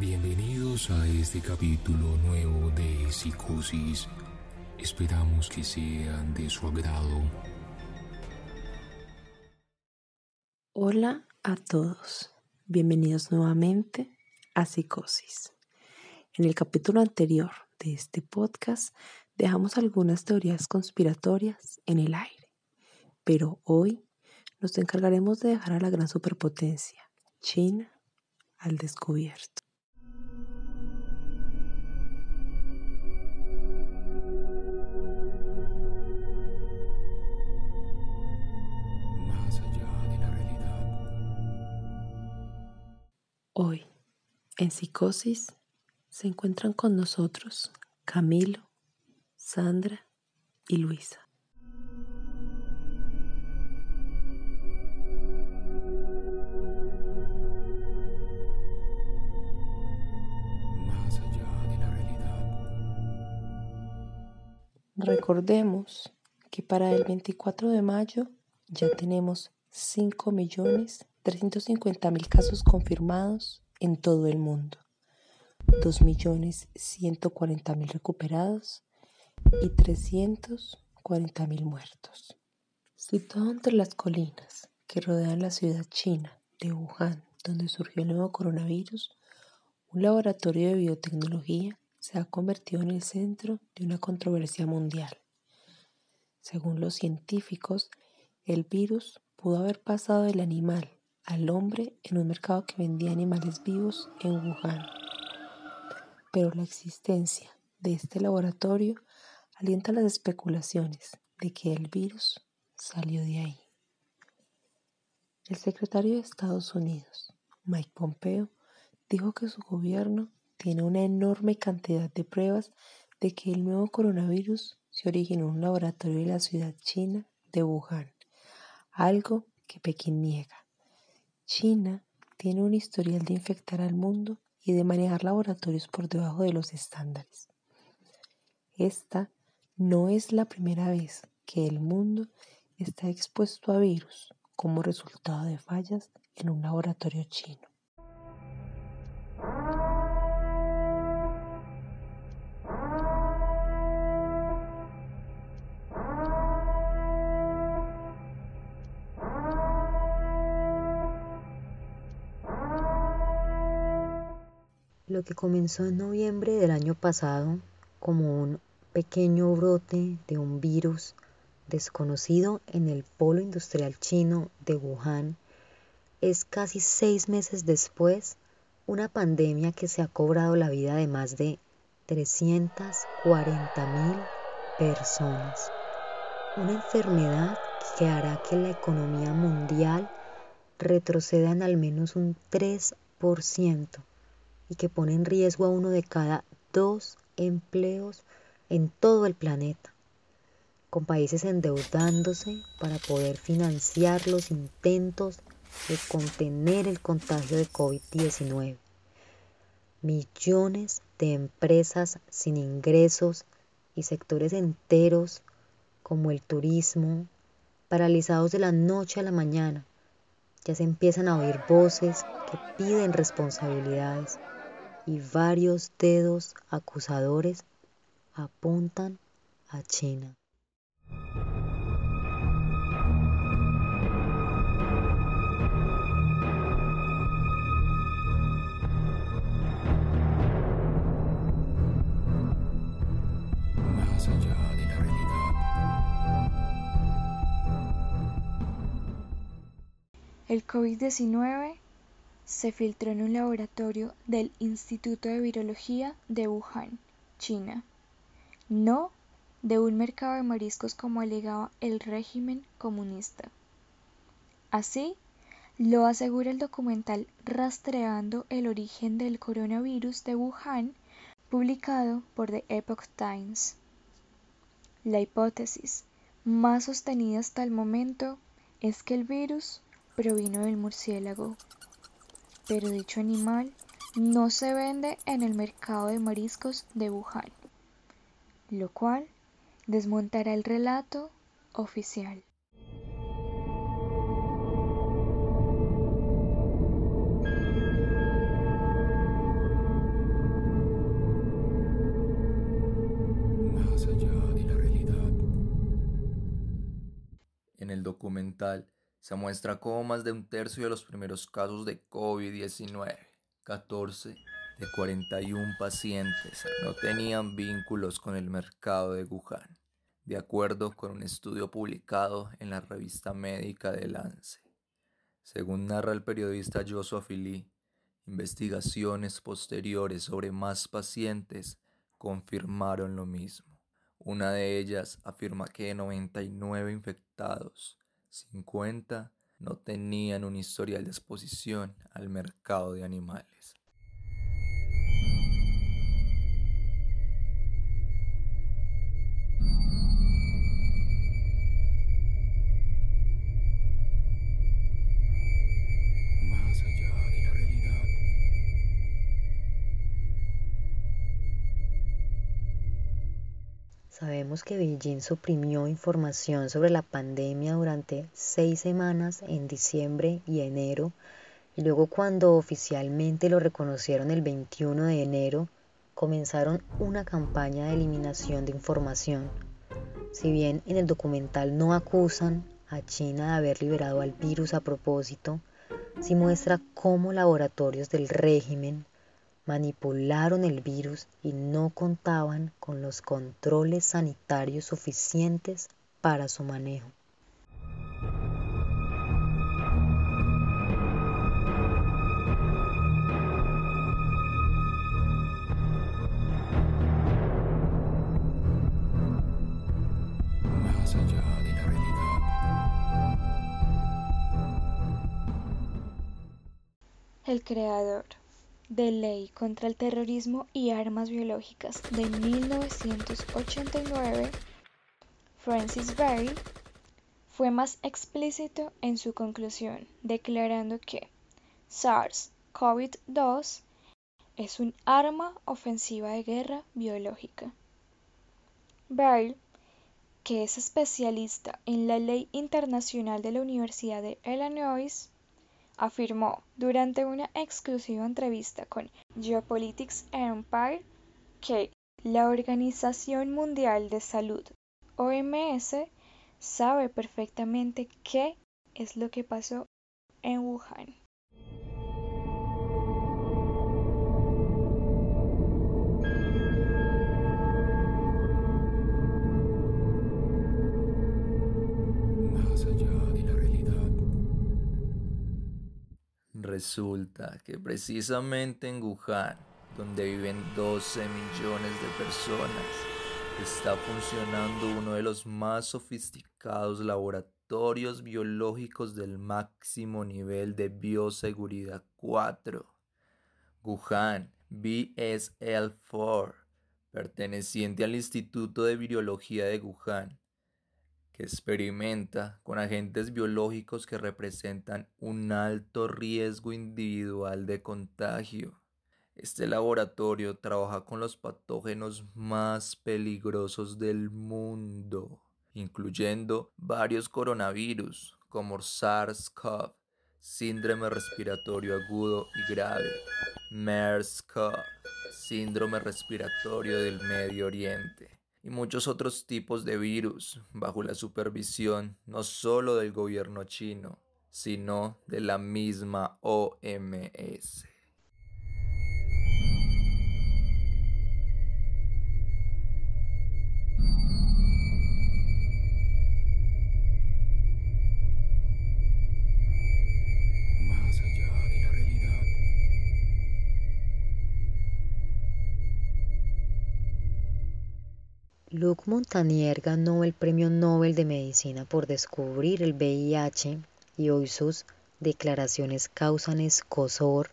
Bienvenidos a este capítulo nuevo de Psicosis. Esperamos que sean de su agrado. Hola a todos, bienvenidos nuevamente a Psicosis. En el capítulo anterior de este podcast dejamos algunas teorías conspiratorias en el aire, pero hoy nos encargaremos de dejar a la gran superpotencia, China, al descubierto. Hoy, en Psicosis, se encuentran con nosotros Camilo, Sandra y Luisa. Más allá de la realidad. Recordemos que para el 24 de mayo ya tenemos 5.350.000 casos confirmados en todo el mundo, 2.140.000 recuperados y 340.000 muertos. Situado entre las colinas que rodean la ciudad china de Wuhan, donde surgió el nuevo coronavirus, un laboratorio de biotecnología se ha convertido en el centro de una controversia mundial. Según los científicos, el virus pudo haber pasado del animal al hombre en un mercado que vendía animales vivos en Wuhan. Pero la existencia de este laboratorio alienta las especulaciones de que el virus salió de ahí. El secretario de Estados Unidos, Mike Pompeo, dijo que su gobierno tiene una enorme cantidad de pruebas de que el nuevo coronavirus se originó en un laboratorio de la ciudad china de Wuhan, algo que Pekín niega. China tiene un historial de infectar al mundo y de manejar laboratorios por debajo de los estándares. Esta no es la primera vez que el mundo está expuesto a virus como resultado de fallas en un laboratorio chino. Lo que comenzó en noviembre del año pasado como un pequeño brote de un virus desconocido en el polo industrial chino de Wuhan es casi seis meses después una pandemia que se ha cobrado la vida de más de 340 mil personas. Una enfermedad que hará que la economía mundial retroceda en al menos un 3% y que pone en riesgo a uno de cada dos empleos en todo el planeta, con países endeudándose para poder financiar los intentos de contener el contagio de COVID-19. Millones de empresas sin ingresos y sectores enteros como el turismo, paralizados de la noche a la mañana. Ya se empiezan a oír voces que piden responsabilidades y varios dedos acusadores apuntan a China. El COVID-19 se filtró en un laboratorio del Instituto de Virología de Wuhan, China, no de un mercado de mariscos como alegaba el régimen comunista. Así, lo asegura el documental Rastreando el origen del coronavirus de Wuhan, publicado por The Epoch Times. La hipótesis más sostenida hasta el momento es que el virus provino del murciélago, pero dicho animal no se vende en el mercado de mariscos de Wuhan, lo cual desmontará el relato oficial. Más allá de la realidad. En el documental se muestra cómo más de un tercio de los primeros casos de COVID-19, 14 de 41 pacientes, no tenían vínculos con el mercado de Wuhan, de acuerdo con un estudio publicado en la revista médica de Lance. Según narra el periodista Joshua Philly, investigaciones posteriores sobre más pacientes confirmaron lo mismo. Una de ellas afirma que de 99 infectados, 50 no tenían un historial de exposición al mercado de animales. Sabemos que Beijing suprimió información sobre la pandemia durante seis semanas en diciembre y enero y luego cuando oficialmente lo reconocieron el 21 de enero comenzaron una campaña de eliminación de información. Si bien en el documental no acusan a China de haber liberado al virus a propósito, sí muestra cómo laboratorios del régimen manipularon el virus y no contaban con los controles sanitarios suficientes para su manejo. El creador de Ley contra el Terrorismo y Armas Biológicas de 1989, Francis Berry, fue más explícito en su conclusión, declarando que SARS-CoV-2 es un arma ofensiva de guerra biológica. Berry, que es especialista en la ley internacional de la Universidad de Illinois, afirmó durante una exclusiva entrevista con Geopolitics Empire que la Organización Mundial de Salud, OMS, sabe perfectamente qué es lo que pasó en Wuhan. Resulta que precisamente en Wuhan, donde viven 12 millones de personas, está funcionando uno de los más sofisticados laboratorios biológicos del máximo nivel de bioseguridad 4. Wuhan BSL-4, perteneciente al Instituto de Virología de Wuhan, experimenta con agentes biológicos que representan un alto riesgo individual de contagio. Este laboratorio trabaja con los patógenos más peligrosos del mundo, incluyendo varios coronavirus como SARS-CoV, síndrome respiratorio agudo y grave, MERS-CoV, síndrome respiratorio del Medio Oriente y muchos otros tipos de virus bajo la supervisión no solo del gobierno chino, sino de la misma OMS. Luc Montagnier ganó el Premio Nobel de Medicina por descubrir el VIH y hoy sus declaraciones causan escosor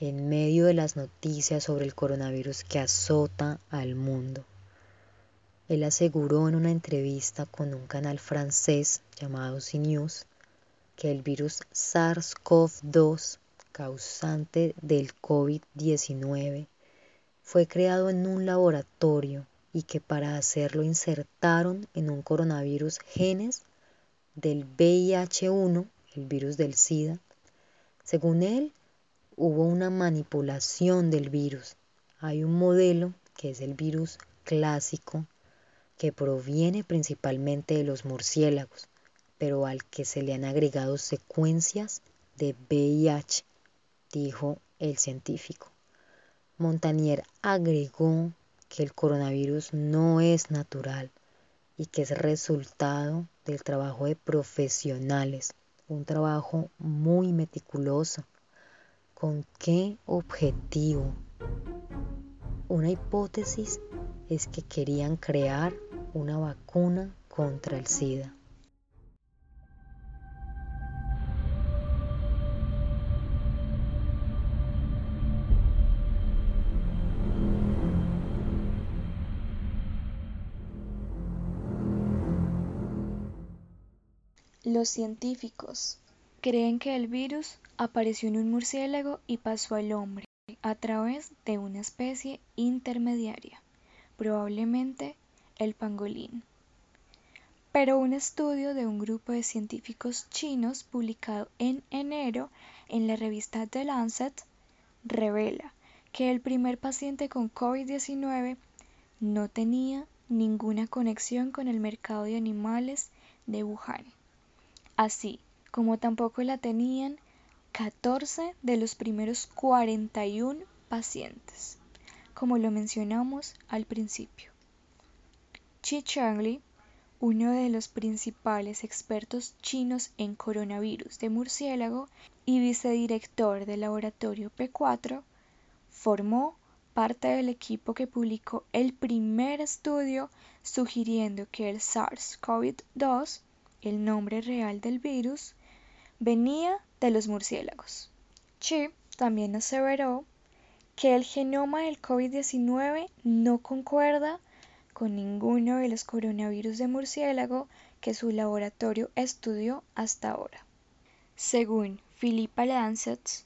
en medio de las noticias sobre el coronavirus que azota al mundo. Él aseguró en una entrevista con un canal francés llamado CNews que el virus SARS-CoV-2, causante del COVID-19, fue creado en un laboratorio y que para hacerlo insertaron en un coronavirus genes del VIH1, el virus del SIDA. Según él, hubo una manipulación del virus. Hay un modelo que es el virus clásico que proviene principalmente de los murciélagos, pero al que se le han agregado secuencias de VIH, dijo el científico. Montanier agregó que el coronavirus no es natural y que es resultado del trabajo de profesionales, un trabajo muy meticuloso. ¿Con qué objetivo? Una hipótesis es que querían crear una vacuna contra el SIDA. Los científicos creen que el virus apareció en un murciélago y pasó al hombre a través de una especie intermediaria, probablemente el pangolín. Pero un estudio de un grupo de científicos chinos publicado en enero en la revista The Lancet revela que el primer paciente con COVID-19 no tenía ninguna conexión con el mercado de animales de Wuhan así como tampoco la tenían 14 de los primeros 41 pacientes, como lo mencionamos al principio. Chi Changli, uno de los principales expertos chinos en coronavirus de murciélago y vicedirector del laboratorio P4, formó parte del equipo que publicó el primer estudio sugiriendo que el SARS-CoV-2 el nombre real del virus, venía de los murciélagos. Chi también aseveró que el genoma del COVID-19 no concuerda con ninguno de los coronavirus de murciélago que su laboratorio estudió hasta ahora. Según Philippa Lancet,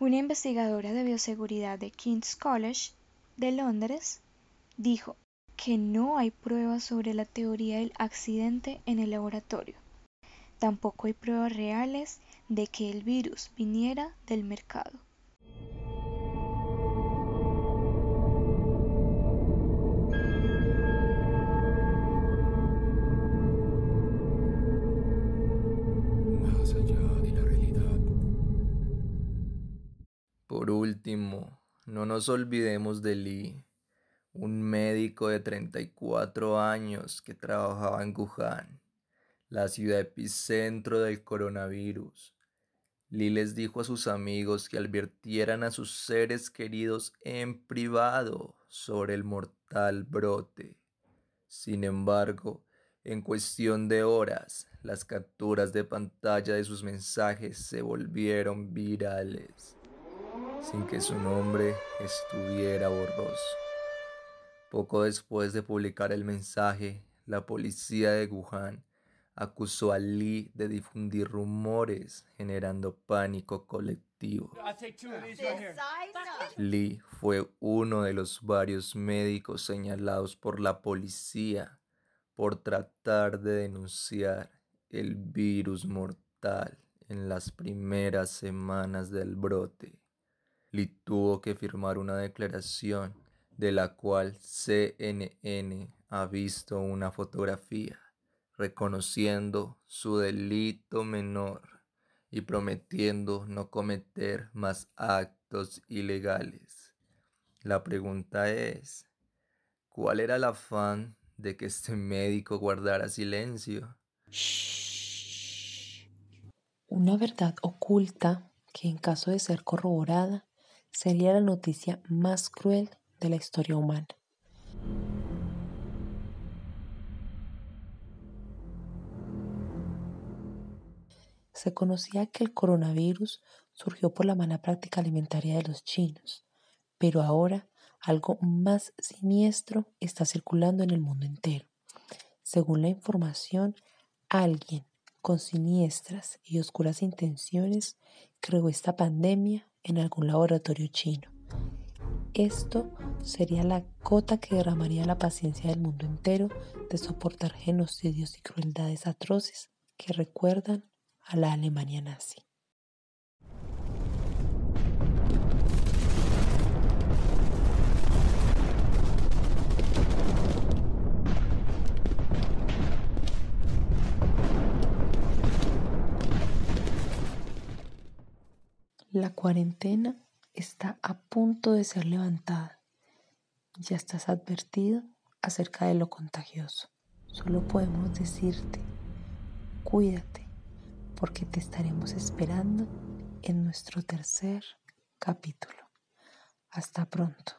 una investigadora de bioseguridad de King's College de Londres, dijo que no hay pruebas sobre la teoría del accidente en el laboratorio. Tampoco hay pruebas reales de que el virus viniera del mercado. Más allá de la realidad. Por último, no nos olvidemos de Lee un médico de 34 años que trabajaba en Wuhan, la ciudad epicentro del coronavirus. Lee les dijo a sus amigos que advirtieran a sus seres queridos en privado sobre el mortal brote. Sin embargo, en cuestión de horas, las capturas de pantalla de sus mensajes se volvieron virales, sin que su nombre estuviera borroso. Poco después de publicar el mensaje, la policía de Wuhan acusó a Lee de difundir rumores generando pánico colectivo. Lee fue uno de los varios médicos señalados por la policía por tratar de denunciar el virus mortal en las primeras semanas del brote. Lee tuvo que firmar una declaración de la cual CNN ha visto una fotografía, reconociendo su delito menor y prometiendo no cometer más actos ilegales. La pregunta es, ¿cuál era el afán de que este médico guardara silencio? Una verdad oculta que en caso de ser corroborada sería la noticia más cruel de la historia humana. Se conocía que el coronavirus surgió por la mala práctica alimentaria de los chinos, pero ahora algo más siniestro está circulando en el mundo entero. Según la información, alguien con siniestras y oscuras intenciones creó esta pandemia en algún laboratorio chino esto sería la gota que derramaría la paciencia del mundo entero de soportar genocidios y crueldades atroces que recuerdan a la Alemania nazi. La cuarentena está a punto de ser levantada. Ya estás advertido acerca de lo contagioso. Solo podemos decirte, cuídate, porque te estaremos esperando en nuestro tercer capítulo. Hasta pronto.